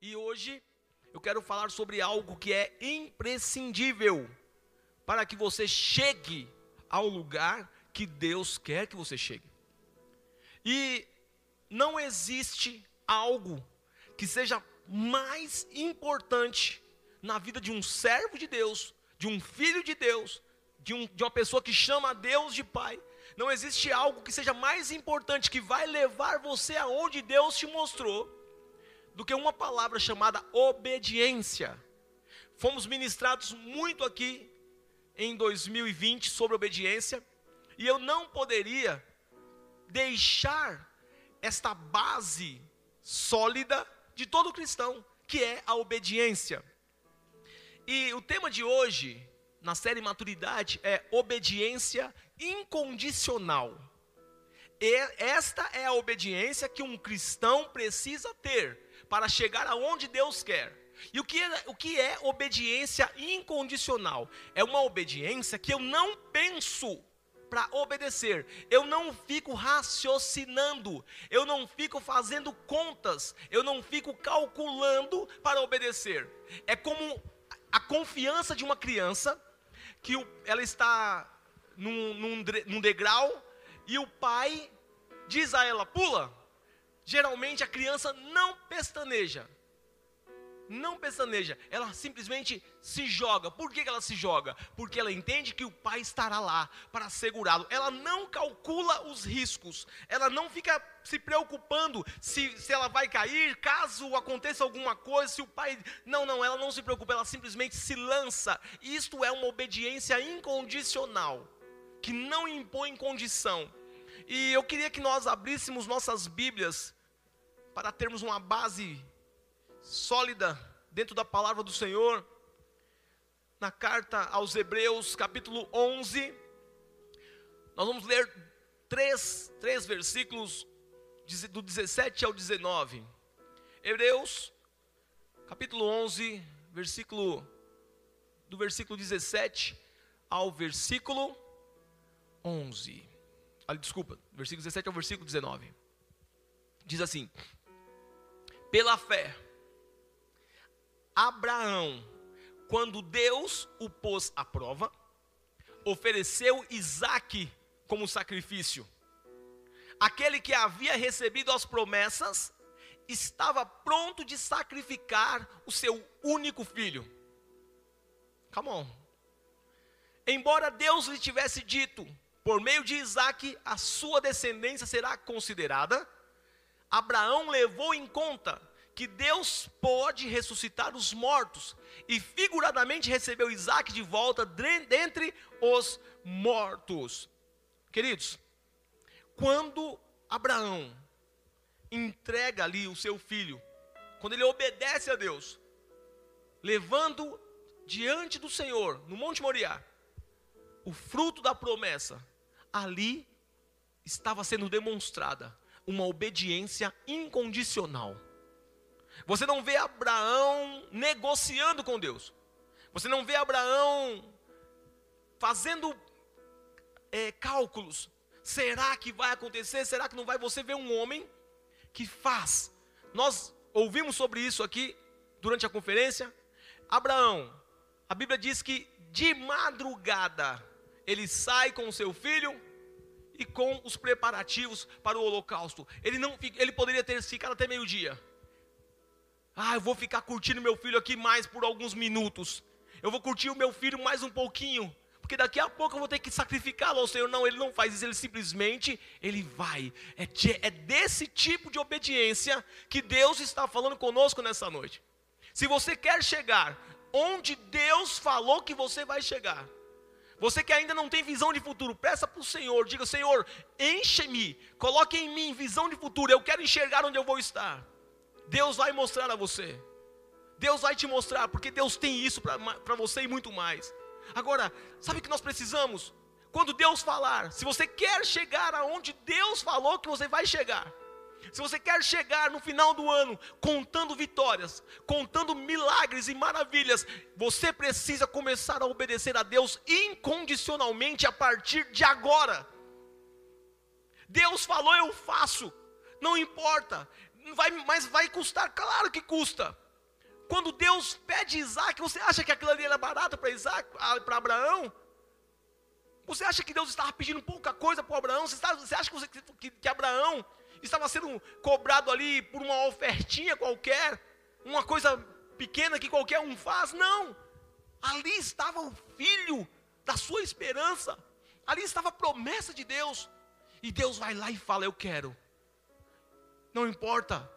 E hoje eu quero falar sobre algo que é imprescindível para que você chegue ao lugar que Deus quer que você chegue. E não existe algo que seja mais importante na vida de um servo de Deus, de um filho de Deus, de, um, de uma pessoa que chama a Deus de Pai. Não existe algo que seja mais importante, que vai levar você aonde Deus te mostrou, do que uma palavra chamada obediência. Fomos ministrados muito aqui em 2020 sobre obediência, e eu não poderia deixar esta base sólida de todo cristão, que é a obediência. E o tema de hoje, na série Maturidade, é obediência incondicional. E esta é a obediência que um cristão precisa ter para chegar aonde Deus quer. E o que, é, o que é obediência incondicional? É uma obediência que eu não penso para obedecer, eu não fico raciocinando, eu não fico fazendo contas, eu não fico calculando para obedecer. É como a confiança de uma criança que ela está num, num, num degrau e o pai diz a ela: pula. Geralmente a criança não pestaneja. Não pestaneja, ela simplesmente se joga. Por que ela se joga? Porque ela entende que o pai estará lá para segurá-lo. Ela não calcula os riscos, ela não fica se preocupando se, se ela vai cair, caso aconteça alguma coisa, se o pai. Não, não, ela não se preocupa, ela simplesmente se lança. Isto é uma obediência incondicional, que não impõe condição. E eu queria que nós abríssemos nossas Bíblias para termos uma base sólida dentro da palavra do Senhor. Na carta aos Hebreus, capítulo 11, nós vamos ler três, três versículos do 17 ao 19. Hebreus, capítulo 11, versículo do versículo 17 ao versículo 11. Ah, desculpa, versículo 17 ao versículo 19. Diz assim: Pela fé, Abraão, quando Deus o pôs à prova, ofereceu Isaque como sacrifício aquele que havia recebido as promessas, estava pronto de sacrificar o seu único filho. Come on. Embora Deus lhe tivesse dito, por meio de Isaac, a sua descendência será considerada, Abraão levou em conta que Deus pode ressuscitar os mortos, e figuradamente recebeu Isaac de volta dentre os mortos. Queridos, quando Abraão entrega ali o seu filho, quando ele obedece a Deus, levando diante do Senhor, no Monte Moriá, o fruto da promessa, ali estava sendo demonstrada uma obediência incondicional. Você não vê Abraão negociando com Deus. Você não vê Abraão fazendo é, cálculos. Será que vai acontecer? Será que não vai? Você vê um homem que faz. Nós ouvimos sobre isso aqui durante a conferência. Abraão, a Bíblia diz que de madrugada ele sai com seu filho e com os preparativos para o holocausto. Ele não ele poderia ter ficado até meio-dia. Ah, eu vou ficar curtindo meu filho aqui mais por alguns minutos. Eu vou curtir o meu filho mais um pouquinho porque daqui a pouco eu vou ter que sacrificá-lo ao Senhor. Não, ele não faz isso, ele simplesmente, ele vai. É, é desse tipo de obediência que Deus está falando conosco nessa noite. Se você quer chegar onde Deus falou que você vai chegar, você que ainda não tem visão de futuro, peça para o Senhor, diga: Senhor, enche-me, coloque em mim visão de futuro, eu quero enxergar onde eu vou estar. Deus vai mostrar a você, Deus vai te mostrar, porque Deus tem isso para você e muito mais. Agora, sabe o que nós precisamos? Quando Deus falar, se você quer chegar aonde Deus falou que você vai chegar, se você quer chegar no final do ano contando vitórias, contando milagres e maravilhas, você precisa começar a obedecer a Deus incondicionalmente a partir de agora. Deus falou, eu faço, não importa, vai, mas vai custar, claro que custa. Quando Deus pede Isaac, você acha que aquilo ali era barato para Isaac, para Abraão? Você acha que Deus estava pedindo pouca coisa para Abraão? Você, está, você acha que, você, que, que Abraão estava sendo cobrado ali por uma ofertinha qualquer? Uma coisa pequena que qualquer um faz? Não. Ali estava o filho da sua esperança. Ali estava a promessa de Deus. E Deus vai lá e fala: Eu quero. Não importa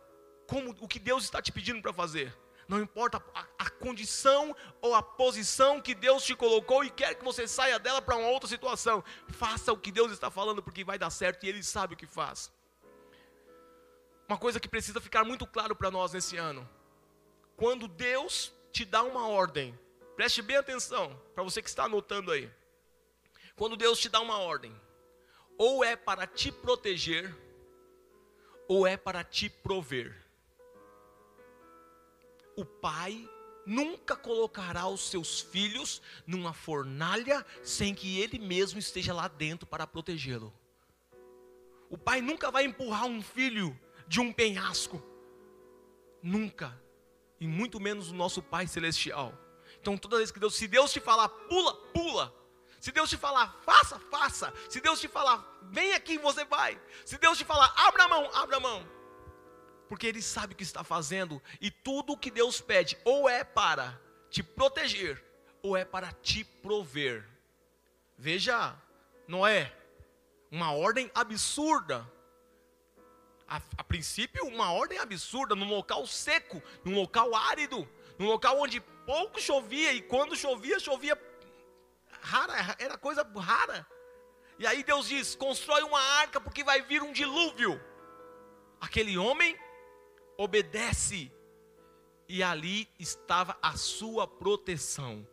como o que Deus está te pedindo para fazer. Não importa a, a, condição ou a posição que Deus te colocou e quer que você saia dela para uma outra situação. Faça o que Deus está falando, porque vai dar certo e Ele sabe o que faz. Uma coisa que precisa ficar muito claro para nós nesse ano: quando Deus te dá uma ordem, preste bem atenção, para você que está anotando aí. Quando Deus te dá uma ordem, ou é para te proteger, ou é para te prover. O pai nunca colocará os seus filhos numa fornalha sem que ele mesmo esteja lá dentro para protegê-lo. O pai nunca vai empurrar um filho de um penhasco. Nunca. E muito menos o nosso Pai celestial. Então, toda vez que Deus, se Deus te falar, pula, pula. Se Deus te falar, faça, faça. Se Deus te falar, vem aqui, você vai. Se Deus te falar, abra a mão, abra a mão. Porque Ele sabe o que está fazendo. E tudo o que Deus pede, ou é para te proteger, ou é para te prover. Veja, Noé, uma ordem absurda. A, a, princípio, uma ordem absurda, num local seco, num local árido, num local onde pouco chovia, e quando chovia, chovia rara, era coisa rara. E aí Deus diz: constrói uma arca porque vai vir um dilúvio. Aquele homem obedece, e ali estava a sua proteção.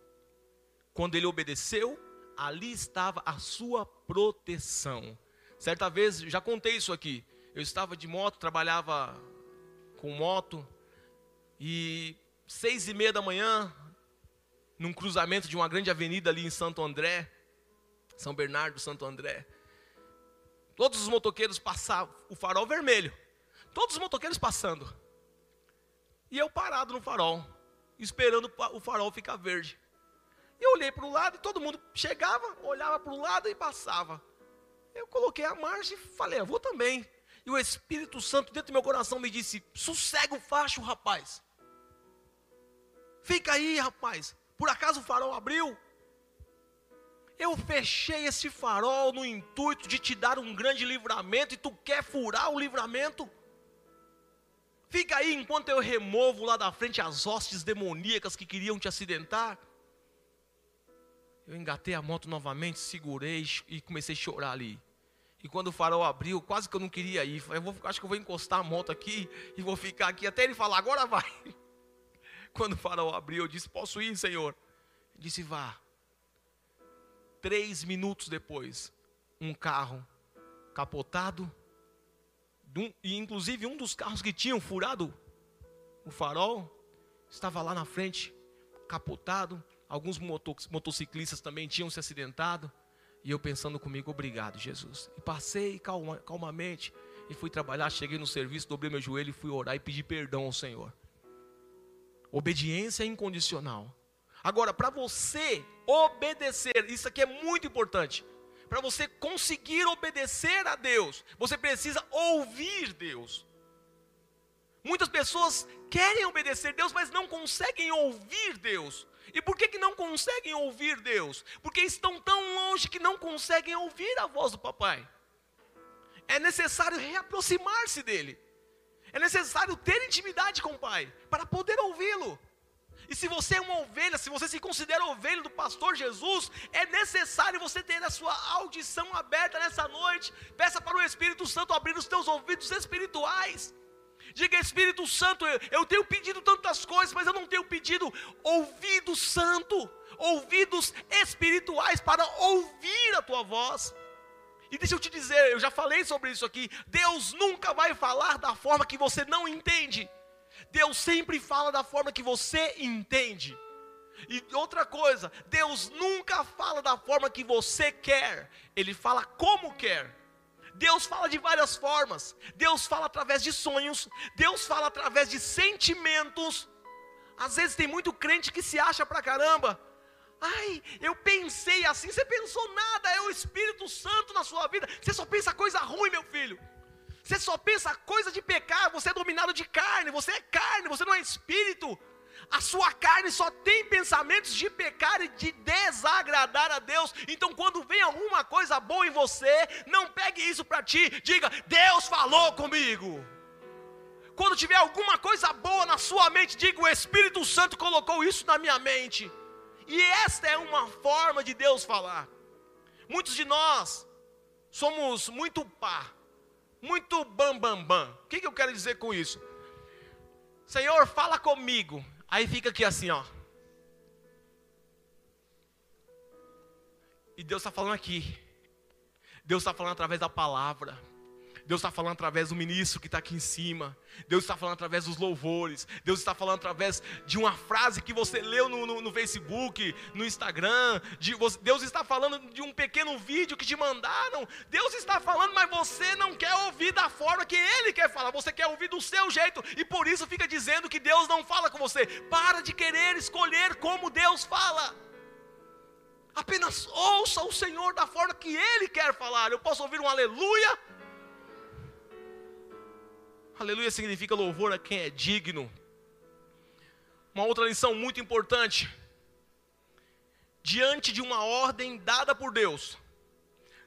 Quando ele obedeceu, ali estava a sua proteção. Certa vez, já contei isso aqui. Eu estava de moto, trabalhava com moto, e seis e meia da manhã, num cruzamento de uma grande avenida ali em Santo André, São Bernardo, Santo André. Todos os motoqueiros passavam, o farol vermelho. Todos os motoqueiros passando. E eu parado no farol, esperando o farol ficar verde. Eu olhei para o lado e todo mundo chegava, olhava para o lado e passava. Eu coloquei a marcha e falei, eu vou também. E o Espírito Santo dentro do meu coração me disse: sossega o facho, rapaz. Fica aí, rapaz. Por acaso o farol abriu? Eu fechei esse farol no intuito de te dar um grande livramento e tu quer furar o livramento? Fica aí enquanto eu removo lá da frente as hostes demoníacas que queriam te acidentar. Eu engatei a moto novamente, segurei e comecei a chorar ali. E quando o farol abriu, quase que eu não queria ir. Eu vou, acho que eu vou encostar a moto aqui e vou ficar aqui até ele falar, agora vai. Quando o farol abriu, eu disse: Posso ir, Senhor? Ele disse: Vá. Três minutos depois, um carro capotado, e inclusive um dos carros que tinham furado o farol, estava lá na frente, capotado. Alguns motociclistas também tinham se acidentado. E eu pensando comigo, obrigado, Jesus. E passei calma, calmamente e fui trabalhar. Cheguei no serviço, dobrei meu joelho e fui orar e pedir perdão ao Senhor. Obediência incondicional. Agora, para você obedecer, isso aqui é muito importante. Para você conseguir obedecer a Deus, você precisa ouvir Deus. Muitas pessoas querem obedecer Deus, mas não conseguem ouvir Deus. E por que, que não conseguem ouvir Deus? Porque estão tão longe que não conseguem ouvir a voz do papai. É necessário reaproximar-se dele. É necessário ter intimidade com o Pai para poder ouvi-lo. E se você é uma ovelha, se você se considera ovelha do pastor Jesus, é necessário você ter a sua audição aberta nessa noite. Peça para o Espírito Santo abrir os teus ouvidos espirituais. Diga, Espírito Santo, eu, eu tenho pedido tantas coisas, mas eu não tenho pedido ouvido santo, ouvidos espirituais para ouvir a tua voz. E deixa eu te dizer, eu já falei sobre isso aqui. Deus nunca vai falar da forma que você não entende. Deus sempre fala da forma que você entende. E outra coisa, Deus nunca fala da forma que você quer, Ele fala como quer. Deus fala de várias formas. Deus fala através de sonhos, Deus fala através de sentimentos. Às vezes tem muito crente que se acha pra caramba. Ai, eu pensei assim, você pensou nada, é o Espírito Santo na sua vida. Você só pensa coisa ruim, meu filho. Você só pensa coisa de pecar, você é dominado de carne, você é carne, você não é espírito. A sua carne só tem pensamentos de pecar e de desagradar a Deus. Então, quando vem alguma coisa boa em você, não pegue isso para ti. Diga: Deus falou comigo. Quando tiver alguma coisa boa na sua mente, diga: O Espírito Santo colocou isso na minha mente. E esta é uma forma de Deus falar. Muitos de nós somos muito pá, muito bam bam bam. O que, que eu quero dizer com isso? Senhor, fala comigo. Aí fica aqui assim, ó. E Deus está falando aqui. Deus está falando através da palavra. Deus está falando através do ministro que está aqui em cima. Deus está falando através dos louvores. Deus está falando através de uma frase que você leu no, no, no Facebook, no Instagram. De, Deus está falando de um pequeno vídeo que te mandaram. Deus está falando, mas você não quer ouvir da forma que Ele quer falar. Você quer ouvir do seu jeito. E por isso fica dizendo que Deus não fala com você. Para de querer escolher como Deus fala. Apenas ouça o Senhor da forma que Ele quer falar. Eu posso ouvir um aleluia Aleluia significa louvor a quem é digno. Uma outra lição muito importante. Diante de uma ordem dada por Deus,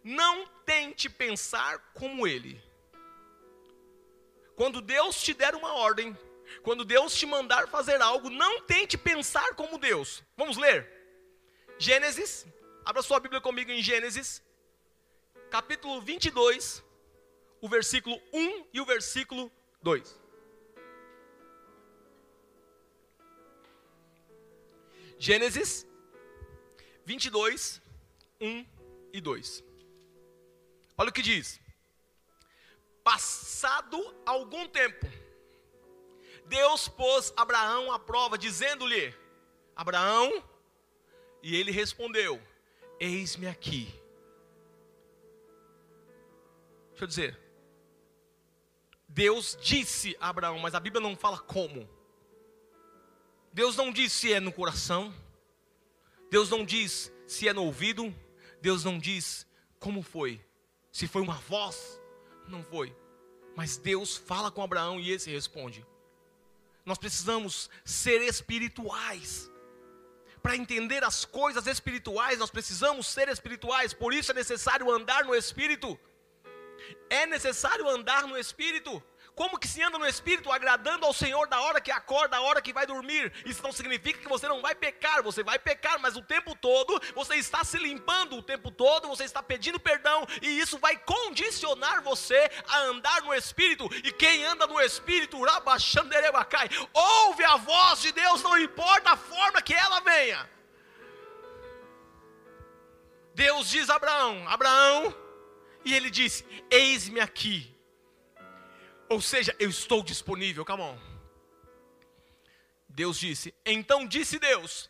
não tente pensar como Ele. Quando Deus te der uma ordem, quando Deus te mandar fazer algo, não tente pensar como Deus. Vamos ler. Gênesis, abra sua Bíblia comigo em Gênesis, capítulo 22, o versículo 1 e o versículo 2. Gênesis 22, 1 e 2. Olha o que diz. Passado algum tempo, Deus pôs Abraão à prova, dizendo-lhe: Abraão, e ele respondeu: Eis-me aqui. Deixa eu dizer, Deus disse a Abraão, mas a Bíblia não fala como. Deus não diz se é no coração. Deus não diz se é no ouvido. Deus não diz como foi. Se foi uma voz, não foi. Mas Deus fala com Abraão e esse responde. Nós precisamos ser espirituais. Para entender as coisas espirituais, nós precisamos ser espirituais. Por isso é necessário andar no espírito. É necessário andar no Espírito. Como que se anda no Espírito? Agradando ao Senhor da hora que acorda, da hora que vai dormir. Isso não significa que você não vai pecar, você vai pecar, mas o tempo todo você está se limpando, o tempo todo você está pedindo perdão, e isso vai condicionar você a andar no Espírito. E quem anda no Espírito, ouve a voz de Deus, não importa a forma que ela venha. Deus diz a Abraão: Abraão, e ele disse: Eis-me aqui. Ou seja, eu estou disponível, come on. Deus disse: Então disse Deus: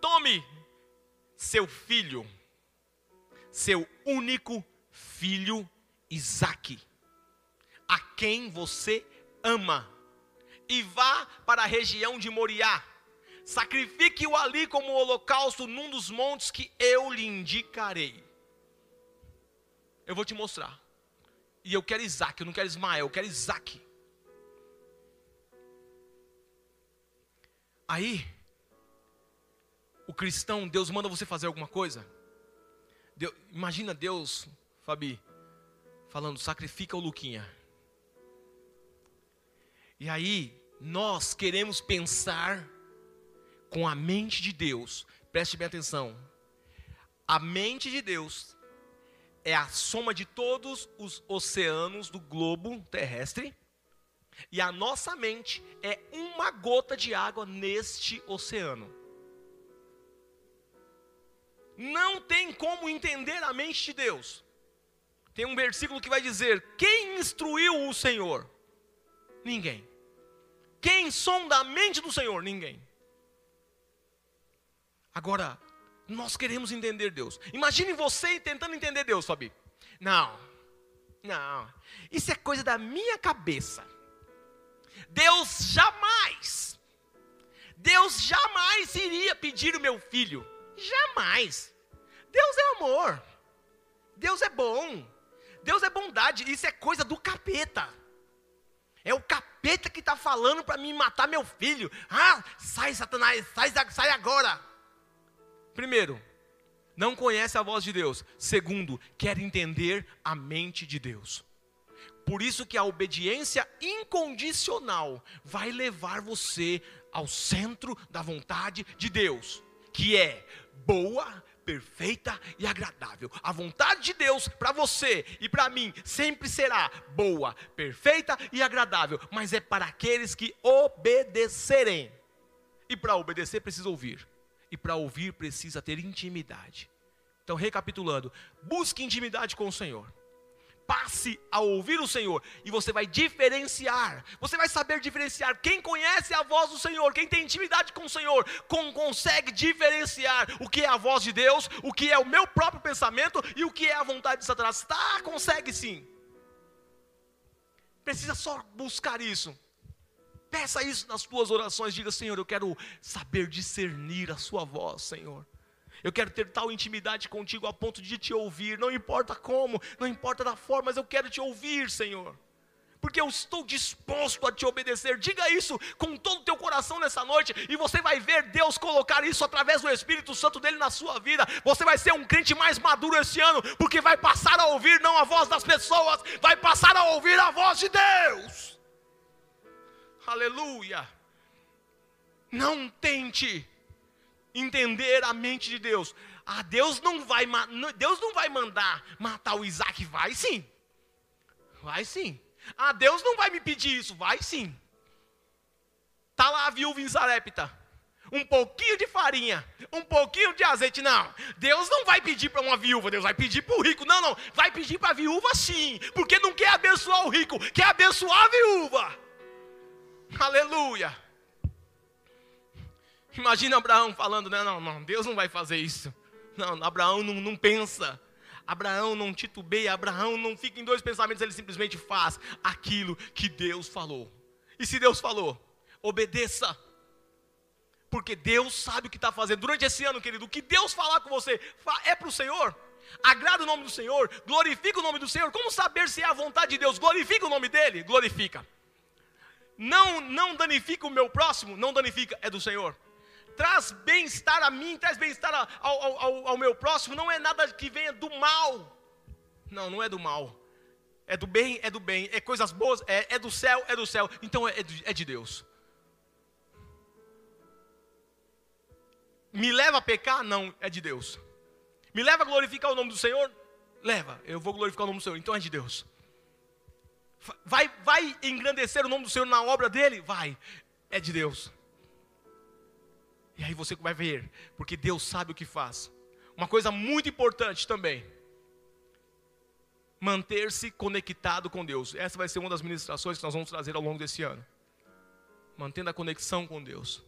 Tome seu filho, seu único filho Isaque, a quem você ama, e vá para a região de Moriá. Sacrifique-o ali como holocausto num dos montes que eu lhe indicarei eu vou te mostrar. E eu quero Isaac, eu não quero Ismael, eu quero Isaac. Aí, o cristão, Deus manda você fazer alguma coisa. Deus, imagina Deus, Fabi, falando: sacrifica o Luquinha. E aí, nós queremos pensar com a mente de Deus. Preste bem atenção. A mente de Deus é a soma de todos os oceanos do globo terrestre, e a nossa mente é uma gota de água neste oceano. Não tem como entender a mente de Deus. Tem um versículo que vai dizer: Quem instruiu o Senhor? Ninguém. Quem sonda a mente do Senhor? Ninguém. Agora, nós queremos entender Deus. Imagine você tentando entender Deus, Fabi. Não, não. Isso é coisa da minha cabeça. Deus jamais, Deus jamais iria pedir o meu filho. Jamais. Deus é amor. Deus é bom. Deus é bondade. Isso é coisa do capeta. É o capeta que está falando para mim matar meu filho. Ah, sai, Satanás, sai, sai agora. Primeiro, não conhece a voz de Deus. Segundo, quer entender a mente de Deus. Por isso que a obediência incondicional vai levar você ao centro da vontade de Deus, que é boa, perfeita e agradável. A vontade de Deus para você e para mim sempre será boa, perfeita e agradável, mas é para aqueles que obedecerem. E para obedecer precisa ouvir, e para ouvir precisa ter intimidade. Então, recapitulando, busque intimidade com o Senhor passe a ouvir o Senhor e você vai diferenciar. Você vai saber diferenciar. Quem conhece a voz do Senhor, quem tem intimidade com o Senhor, com, consegue diferenciar o que é a voz de Deus, o que é o meu próprio pensamento e o que é a vontade de Satanás. Tá, consegue sim. Precisa só buscar isso. Peça isso nas tuas orações. Diga, Senhor, eu quero saber discernir a Sua voz, Senhor. Eu quero ter tal intimidade contigo a ponto de te ouvir, não importa como, não importa da forma, mas eu quero te ouvir, Senhor. Porque eu estou disposto a te obedecer. Diga isso com todo o teu coração nessa noite, e você vai ver Deus colocar isso através do Espírito Santo dele na sua vida. Você vai ser um crente mais maduro esse ano, porque vai passar a ouvir não a voz das pessoas, vai passar a ouvir a voz de Deus. Aleluia. Não tente entender a mente de Deus. Ah, Deus não vai, Deus não vai mandar matar o Isaac, vai sim. Vai sim. Ah, Deus não vai me pedir isso, vai sim. Tá lá a viúva em Zarepta. Um pouquinho de farinha, um pouquinho de azeite. Não, Deus não vai pedir para uma viúva, Deus vai pedir para o rico. Não, não, vai pedir para a viúva sim, porque não quer abençoar o rico, quer abençoar a viúva. Aleluia. Imagina Abraão falando, não, não, não, Deus não vai fazer isso. Não, Abraão não, não pensa. Abraão não titubeia, Abraão não fica em dois pensamentos, ele simplesmente faz aquilo que Deus falou. E se Deus falou, obedeça. Porque Deus sabe o que está fazendo. Durante esse ano, querido, o que Deus falar com você é para o Senhor. Agrada o nome do Senhor, glorifica o nome do Senhor. Como saber se é a vontade de Deus? Glorifica o nome dele? Glorifica. Não, não danifica o meu próximo? Não danifica, é do Senhor traz bem-estar a mim, traz bem-estar ao, ao, ao, meu próximo, não é nada que venha do mal. Não, não é do mal. É do bem, é do bem. É coisas boas, é, é do céu, é do céu. Então é, é, de, é de Deus. Me leva a pecar? Não, é de Deus. Me leva a glorificar o nome do Senhor? Leva, eu vou glorificar o nome do Senhor. Então é de Deus. Vai, vai engrandecer o nome do Senhor na obra dele? Vai, é de Deus. E aí você vai ver, porque Deus sabe o que faz. Uma coisa muito importante também: manter-se conectado com Deus. Essa vai ser uma das ministrações que nós vamos trazer ao longo desse ano. Mantendo a conexão com Deus.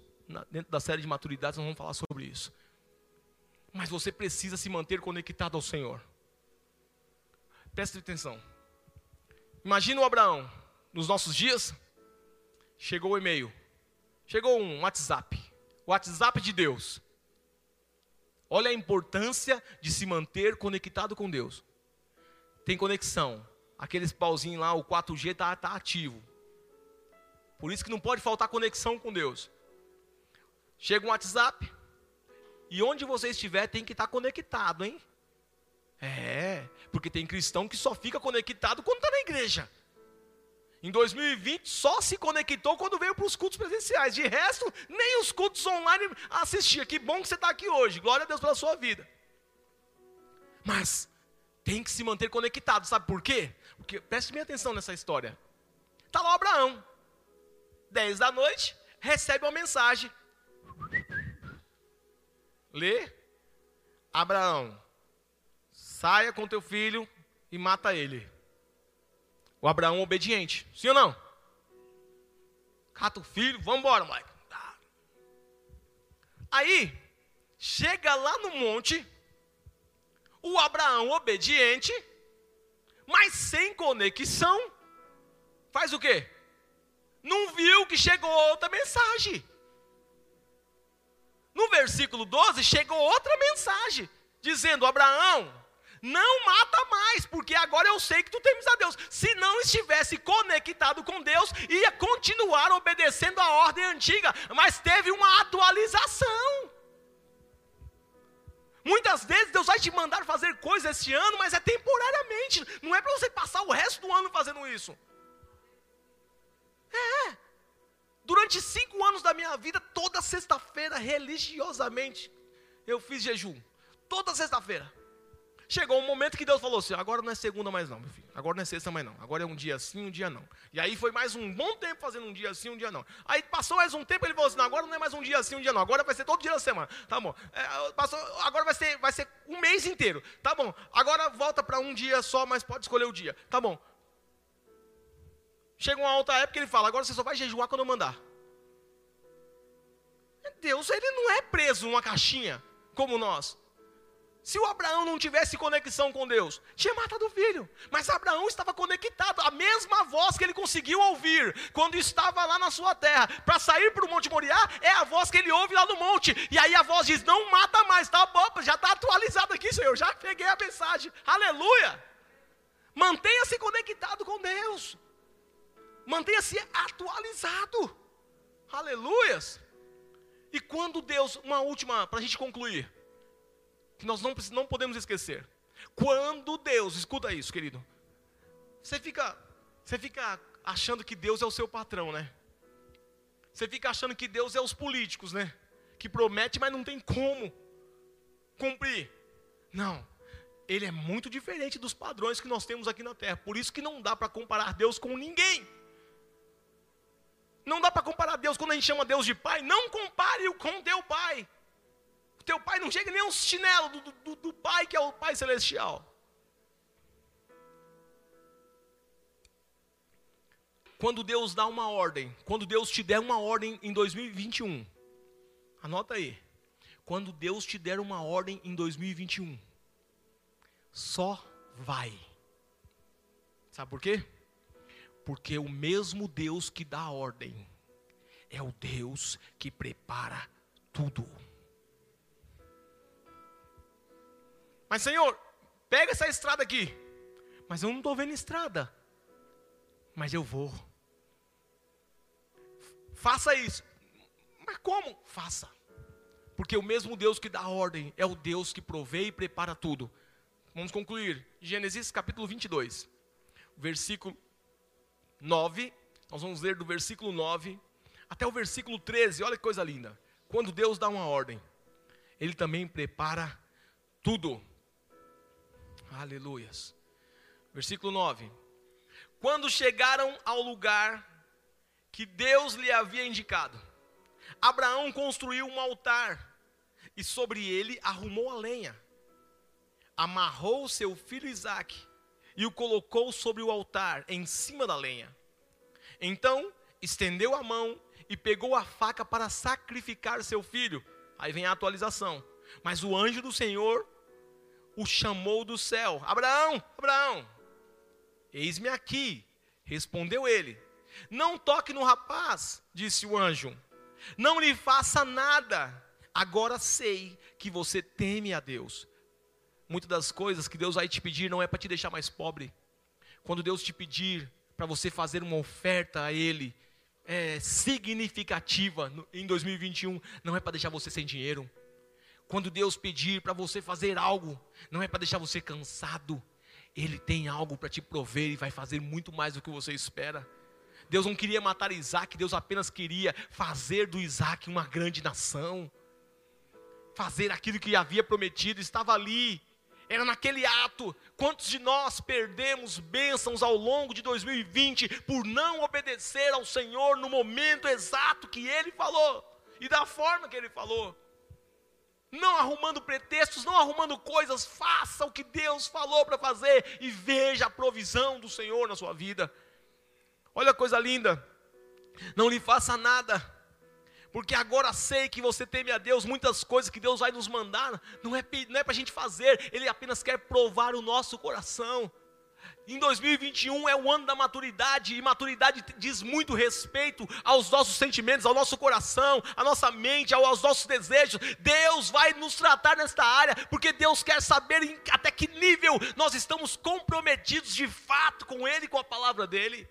dentro da série de maturidades, nós vamos falar sobre isso. Mas você precisa se manter conectado ao Senhor. Preste atenção. Imagina o Abraão, nos nossos dias, chegou o e-mail, chegou um WhatsApp WhatsApp de Deus. Olha a importância de se manter conectado com Deus. Tem conexão. Aqueles pauzinhos lá, o 4G está tá ativo. Por isso que não pode faltar conexão com Deus. Chega um WhatsApp. E onde você estiver tem que estar tá conectado, hein? É, porque tem cristão que só fica conectado quando está na igreja. Em 2020 só se conectou quando veio para os cultos presenciais. De resto, nem os cultos online assistia. Que bom que você está aqui hoje. Glória a Deus pela sua vida. Mas tem que se manter conectado. Sabe por quê? Porque preste bem atenção nessa história. Está lá o Abraão. 10 da noite, recebe uma mensagem. Lê. Abraão, saia com teu filho e mata ele. O Abraão obediente, sim ou não? Cata o filho, vamos embora, moleque. Aí, chega lá no monte, o Abraão obediente, mas sem conexão, faz o quê? Não viu que chegou outra mensagem. No versículo 12 chegou outra mensagem, dizendo: Abraão, não mata mais, porque agora eu sei que tu temes a Deus. Se não estivesse conectado com Deus, ia continuar obedecendo a ordem antiga, mas teve uma atualização. Muitas vezes Deus vai te mandar fazer coisas esse ano, mas é temporariamente, não é para você passar o resto do ano fazendo isso. É. Durante cinco anos da minha vida, toda sexta-feira, religiosamente, eu fiz jejum. Toda sexta-feira. Chegou um momento que Deus falou assim: agora não é segunda mais não, meu filho. Agora não é sexta mais não. Agora é um dia sim, um dia não. E aí foi mais um bom tempo fazendo um dia sim, um dia não. Aí passou mais um tempo, ele falou assim: agora não é mais um dia sim, um dia não. Agora vai ser todo dia da semana. Tá bom. É, passou, agora vai ser, vai ser um mês inteiro. Tá bom. Agora volta para um dia só, mas pode escolher o dia. Tá bom. Chega uma outra época ele fala: agora você só vai jejuar quando eu mandar. Deus, ele não é preso numa caixinha como nós. Se o Abraão não tivesse conexão com Deus, tinha matado o filho. Mas Abraão estava conectado. A mesma voz que ele conseguiu ouvir quando estava lá na sua terra, para sair para o Monte Moriá, é a voz que ele ouve lá no monte. E aí a voz diz: Não mata mais, tá bom, já está atualizado aqui, Senhor. Já peguei a mensagem. Aleluia. Mantenha-se conectado com Deus. Mantenha-se atualizado. Aleluias. E quando Deus, uma última, para a gente concluir que nós não, não podemos esquecer. Quando Deus, escuta isso, querido. Você fica, você fica achando que Deus é o seu patrão, né? Você fica achando que Deus é os políticos, né? Que promete, mas não tem como cumprir. Não. Ele é muito diferente dos padrões que nós temos aqui na terra. Por isso que não dá para comparar Deus com ninguém. Não dá para comparar Deus quando a gente chama Deus de pai. Não compare-o com teu pai. Teu pai não chega nem um chinelo do, do, do pai que é o pai celestial. Quando Deus dá uma ordem, quando Deus te der uma ordem em 2021, anota aí. Quando Deus te der uma ordem em 2021, só vai. Sabe por quê? Porque o mesmo Deus que dá a ordem é o Deus que prepara tudo. Mas Senhor, pega essa estrada aqui. Mas eu não estou vendo estrada. Mas eu vou. Faça isso. Mas como? Faça. Porque o mesmo Deus que dá ordem é o Deus que provê e prepara tudo. Vamos concluir. Gênesis capítulo 22, versículo 9. Nós vamos ler do versículo 9 até o versículo 13. Olha que coisa linda. Quando Deus dá uma ordem, Ele também prepara tudo. Aleluias. Versículo 9. Quando chegaram ao lugar que Deus lhe havia indicado, Abraão construiu um altar e sobre ele arrumou a lenha. Amarrou seu filho Isaque e o colocou sobre o altar, em cima da lenha. Então estendeu a mão e pegou a faca para sacrificar seu filho. Aí vem a atualização. Mas o anjo do Senhor o chamou do céu: Abraão, Abraão, eis-me aqui. Respondeu ele: Não toque no rapaz, disse o anjo. Não lhe faça nada. Agora sei que você teme a Deus. Muitas das coisas que Deus vai te pedir não é para te deixar mais pobre. Quando Deus te pedir para você fazer uma oferta a Ele é, significativa em 2021, não é para deixar você sem dinheiro quando Deus pedir para você fazer algo, não é para deixar você cansado. Ele tem algo para te prover e vai fazer muito mais do que você espera. Deus não queria matar Isaac, Deus apenas queria fazer do Isaac uma grande nação. Fazer aquilo que havia prometido, estava ali, era naquele ato. Quantos de nós perdemos bênçãos ao longo de 2020 por não obedecer ao Senhor no momento exato que Ele falou e da forma que Ele falou? Não arrumando pretextos, não arrumando coisas, faça o que Deus falou para fazer e veja a provisão do Senhor na sua vida. Olha a coisa linda, não lhe faça nada, porque agora sei que você teme a Deus, muitas coisas que Deus vai nos mandar, não é, não é para a gente fazer, Ele apenas quer provar o nosso coração. Em 2021 é o ano da maturidade, e maturidade diz muito respeito aos nossos sentimentos, ao nosso coração, à nossa mente, aos nossos desejos. Deus vai nos tratar nesta área, porque Deus quer saber até que nível nós estamos comprometidos de fato com Ele com a palavra dEle.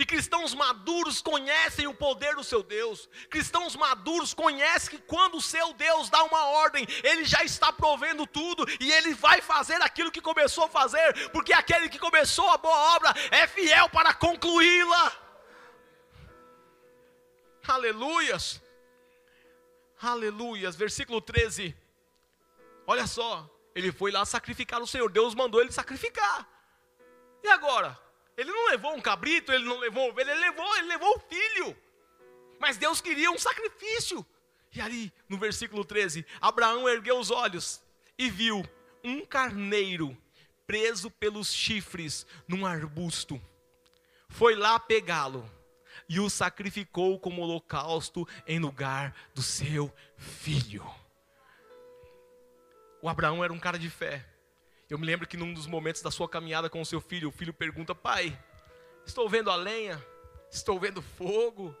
E cristãos maduros conhecem o poder do seu Deus. Cristãos maduros conhecem que quando o seu Deus dá uma ordem, ele já está provendo tudo e ele vai fazer aquilo que começou a fazer, porque aquele que começou a boa obra é fiel para concluí-la. Aleluias. Aleluias. Versículo 13. Olha só, ele foi lá sacrificar o Senhor. Deus mandou ele sacrificar. E agora? Ele não levou um cabrito, ele não levou ovelha, ele levou, ele levou o filho. Mas Deus queria um sacrifício. E ali, no versículo 13, Abraão ergueu os olhos e viu um carneiro preso pelos chifres num arbusto. Foi lá pegá-lo e o sacrificou como holocausto em lugar do seu filho. O Abraão era um cara de fé. Eu me lembro que num dos momentos da sua caminhada com o seu filho, o filho pergunta: Pai, estou vendo a lenha, estou vendo fogo,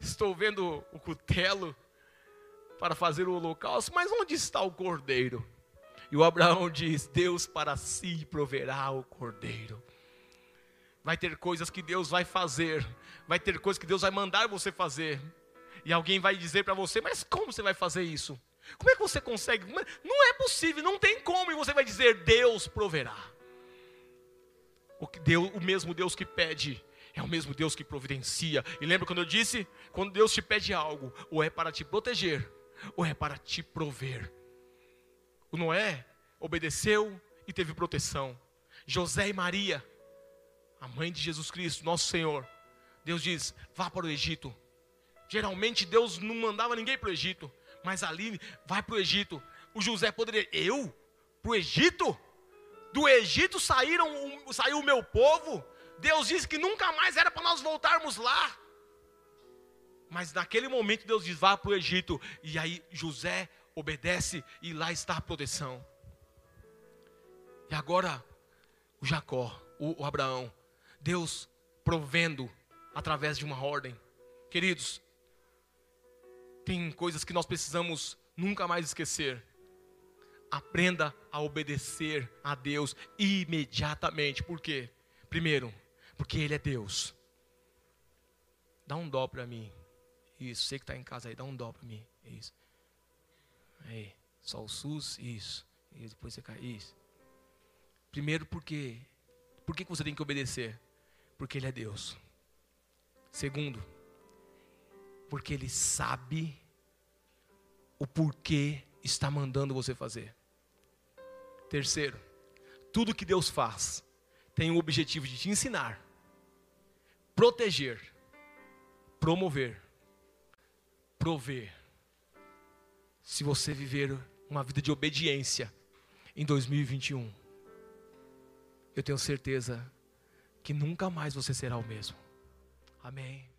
estou vendo o cutelo para fazer o holocausto, mas onde está o cordeiro? E o Abraão diz: Deus para si proverá o cordeiro. Vai ter coisas que Deus vai fazer, vai ter coisas que Deus vai mandar você fazer, e alguém vai dizer para você: Mas como você vai fazer isso? Como é que você consegue? Não é possível, não tem como, e você vai dizer: Deus proverá. O, que Deus, o mesmo Deus que pede, é o mesmo Deus que providencia. E lembra quando eu disse? Quando Deus te pede algo, ou é para te proteger, ou é para te prover. O Noé obedeceu e teve proteção. José e Maria, a mãe de Jesus Cristo, nosso Senhor, Deus diz: vá para o Egito. Geralmente Deus não mandava ninguém para o Egito, mas Aline vai para o Egito. O José poderia, eu? Para o Egito? Do Egito saíram, saiu o meu povo. Deus disse que nunca mais era para nós voltarmos lá. Mas naquele momento Deus diz: vá para o Egito. E aí José obedece e lá está a proteção. E agora o Jacó, o, o Abraão, Deus provendo através de uma ordem. Queridos, tem coisas que nós precisamos nunca mais esquecer. Aprenda a obedecer a Deus imediatamente. Por quê? Primeiro, porque Ele é Deus. Dá um dó para mim. Isso, você que está em casa aí, dá um dó para mim. Isso. Aí, só o SUS, isso. E depois você cai. Isso. Primeiro, porque. Por que você tem que obedecer? Porque Ele é Deus. Segundo, porque Ele sabe o porquê está mandando você fazer. Terceiro, tudo que Deus faz tem o objetivo de te ensinar, proteger, promover, prover. Se você viver uma vida de obediência em 2021, eu tenho certeza que nunca mais você será o mesmo. Amém.